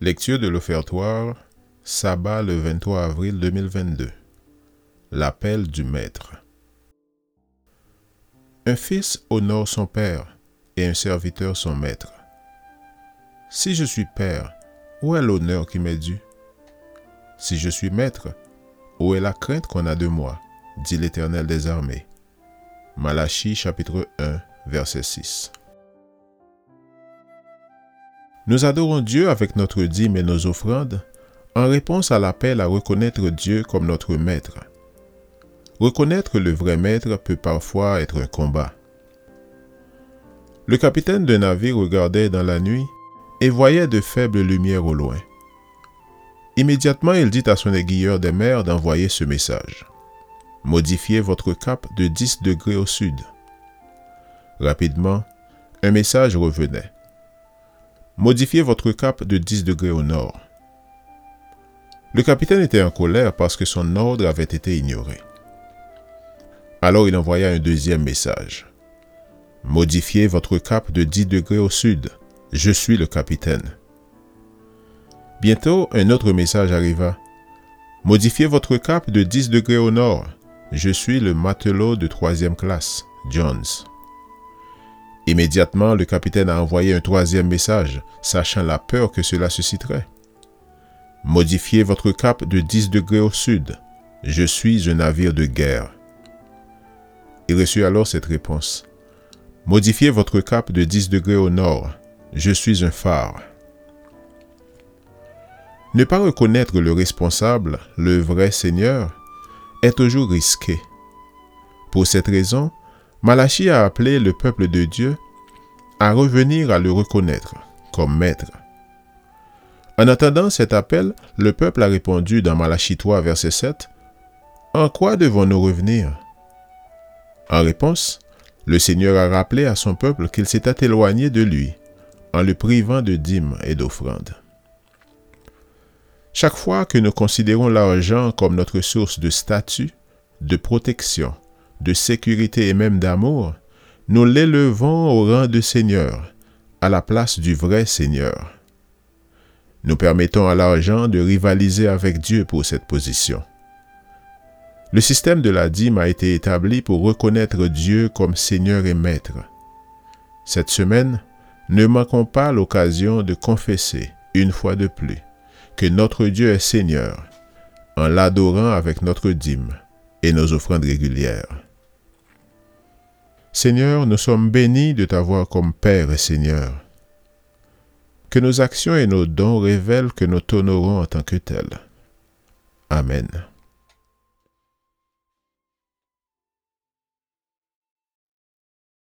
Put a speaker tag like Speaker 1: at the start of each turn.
Speaker 1: Lecture de l'offertoire, sabbat le 23 avril 2022. L'appel du Maître. Un fils honore son père et un serviteur son maître. Si je suis père, où est l'honneur qui m'est dû? Si je suis maître, où est la crainte qu'on a de moi? dit l'Éternel des armées. Malachie chapitre 1 verset 6. Nous adorons Dieu avec notre dîme et nos offrandes en réponse à l'appel à reconnaître Dieu comme notre maître. Reconnaître le vrai maître peut parfois être un combat. Le capitaine d'un navire regardait dans la nuit et voyait de faibles lumières au loin. Immédiatement, il dit à son aiguilleur des mers d'envoyer ce message. Modifiez votre cap de 10 degrés au sud. Rapidement, un message revenait. Modifiez votre cap de 10 degrés au nord. Le capitaine était en colère parce que son ordre avait été ignoré. Alors il envoya un deuxième message. Modifiez votre cap de 10 degrés au sud. Je suis le capitaine. Bientôt, un autre message arriva. Modifiez votre cap de 10 degrés au nord. Je suis le matelot de troisième classe, Jones. Immédiatement, le capitaine a envoyé un troisième message, sachant la peur que cela susciterait. Modifiez votre cap de 10 degrés au sud. Je suis un navire de guerre. Il reçut alors cette réponse. Modifiez votre cap de 10 degrés au nord. Je suis un phare. Ne pas reconnaître le responsable, le vrai Seigneur, est toujours risqué. Pour cette raison, Malachie a appelé le peuple de Dieu à revenir à le reconnaître comme maître. En attendant cet appel, le peuple a répondu dans Malachie 3, verset 7, En quoi devons-nous revenir? En réponse, le Seigneur a rappelé à son peuple qu'il s'était éloigné de lui en le privant de dîmes et d'offrandes. Chaque fois que nous considérons l'argent comme notre source de statut, de protection, de sécurité et même d'amour, nous l'élevons au rang de Seigneur, à la place du vrai Seigneur. Nous permettons à l'argent de rivaliser avec Dieu pour cette position. Le système de la dîme a été établi pour reconnaître Dieu comme Seigneur et Maître. Cette semaine, ne manquons pas l'occasion de confesser, une fois de plus, que notre Dieu est Seigneur, en l'adorant avec notre dîme et nos offrandes régulières. Seigneur, nous sommes bénis de t'avoir comme Père et Seigneur. Que nos actions et nos dons révèlent que nous t'honorons en tant que tels. Amen.